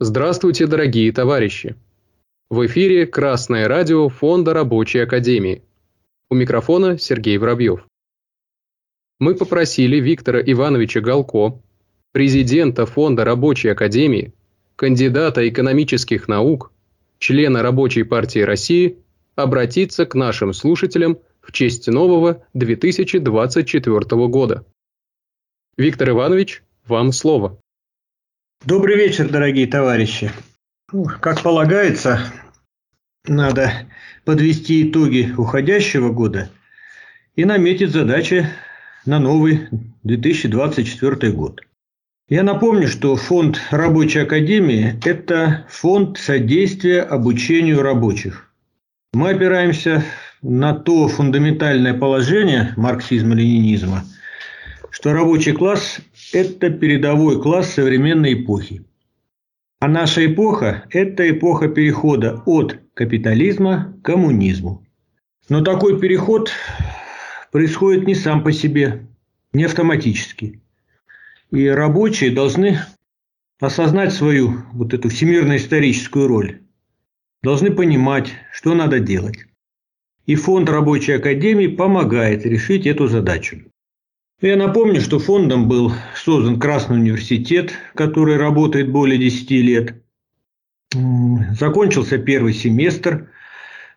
Здравствуйте, дорогие товарищи! В эфире Красное радио Фонда Рабочей Академии. У микрофона Сергей Воробьев. Мы попросили Виктора Ивановича Галко, президента Фонда Рабочей Академии, кандидата экономических наук, члена Рабочей партии России, обратиться к нашим слушателям в честь нового 2024 года. Виктор Иванович, вам слово. Добрый вечер, дорогие товарищи. Как полагается, надо подвести итоги уходящего года и наметить задачи на новый 2024 год. Я напомню, что фонд Рабочей Академии – это фонд содействия обучению рабочих. Мы опираемся на то фундаментальное положение марксизма-ленинизма – что рабочий класс – это передовой класс современной эпохи. А наша эпоха – это эпоха перехода от капитализма к коммунизму. Но такой переход происходит не сам по себе, не автоматически. И рабочие должны осознать свою вот эту всемирно-историческую роль, должны понимать, что надо делать. И фонд рабочей академии помогает решить эту задачу. Я напомню, что фондом был создан Красный университет, который работает более 10 лет. Закончился первый семестр.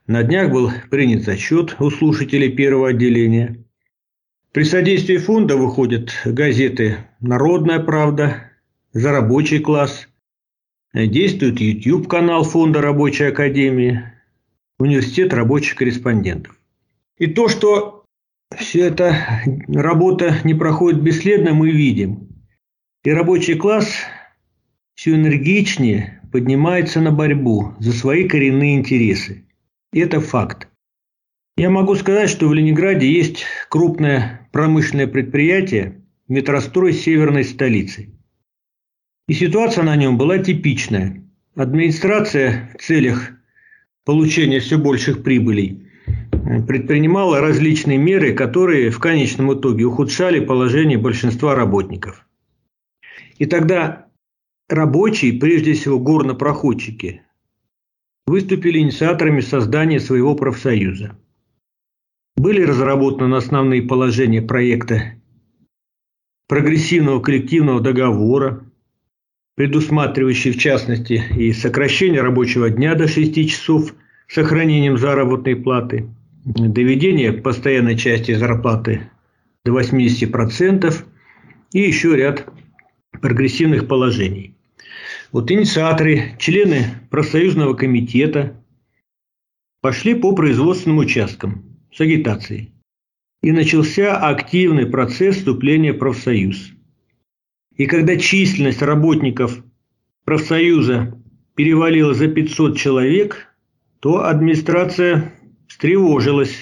На днях был принят зачет у слушателей первого отделения. При содействии фонда выходят газеты «Народная правда», «За рабочий класс», действует YouTube-канал Фонда рабочей академии, Университет рабочих корреспондентов. И то, что все эта работа не проходит бесследно, мы видим. И рабочий класс все энергичнее поднимается на борьбу за свои коренные интересы. это факт. Я могу сказать, что в Ленинграде есть крупное промышленное предприятие метрострой северной столицы. И ситуация на нем была типичная. Администрация в целях получения все больших прибылей предпринимала различные меры, которые в конечном итоге ухудшали положение большинства работников. И тогда рабочие, прежде всего горнопроходчики, выступили инициаторами создания своего профсоюза. Были разработаны основные положения проекта прогрессивного коллективного договора, предусматривающий в частности и сокращение рабочего дня до 6 часов с сохранением заработной платы – доведение постоянной части зарплаты до 80% и еще ряд прогрессивных положений. Вот инициаторы, члены профсоюзного комитета пошли по производственным участкам с агитацией. И начался активный процесс вступления в профсоюз. И когда численность работников профсоюза перевалила за 500 человек, то администрация встревожилась,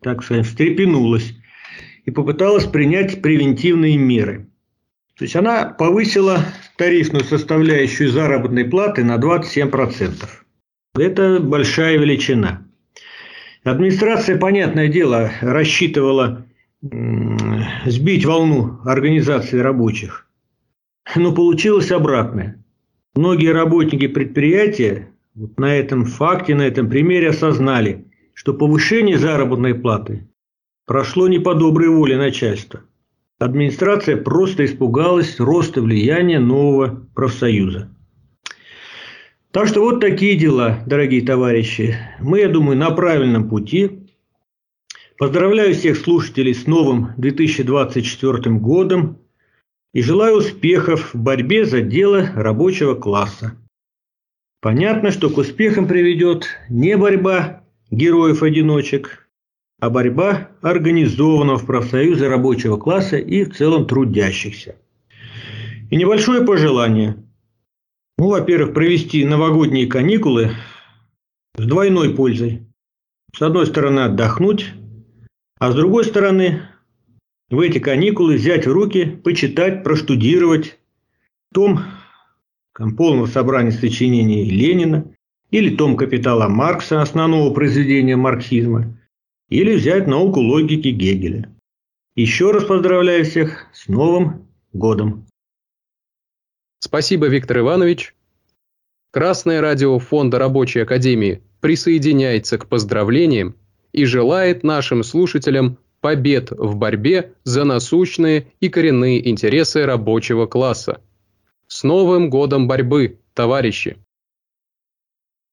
так сказать, встрепенулась и попыталась принять превентивные меры. То есть она повысила тарифную составляющую заработной платы на 27%. Это большая величина. Администрация, понятное дело, рассчитывала сбить волну организации рабочих. Но получилось обратное. Многие работники предприятия вот на этом факте, на этом примере осознали, что повышение заработной платы прошло не по доброй воле начальства. Администрация просто испугалась роста влияния нового профсоюза. Так что вот такие дела, дорогие товарищи. Мы, я думаю, на правильном пути. Поздравляю всех слушателей с новым 2024 годом и желаю успехов в борьбе за дело рабочего класса. Понятно, что к успехам приведет не борьба героев-одиночек, а борьба организованного в профсоюзы рабочего класса и в целом трудящихся. И небольшое пожелание. Ну, во-первых, провести новогодние каникулы с двойной пользой. С одной стороны, отдохнуть, а с другой стороны, в эти каникулы взять в руки, почитать, проштудировать том полного собрания сочинений Ленина, или том «Капитала Маркса», основного произведения марксизма, или взять науку логики Гегеля. Еще раз поздравляю всех с Новым годом! Спасибо, Виктор Иванович. Красное радио Фонда Рабочей Академии присоединяется к поздравлениям и желает нашим слушателям побед в борьбе за насущные и коренные интересы рабочего класса. С Новым годом борьбы, товарищи!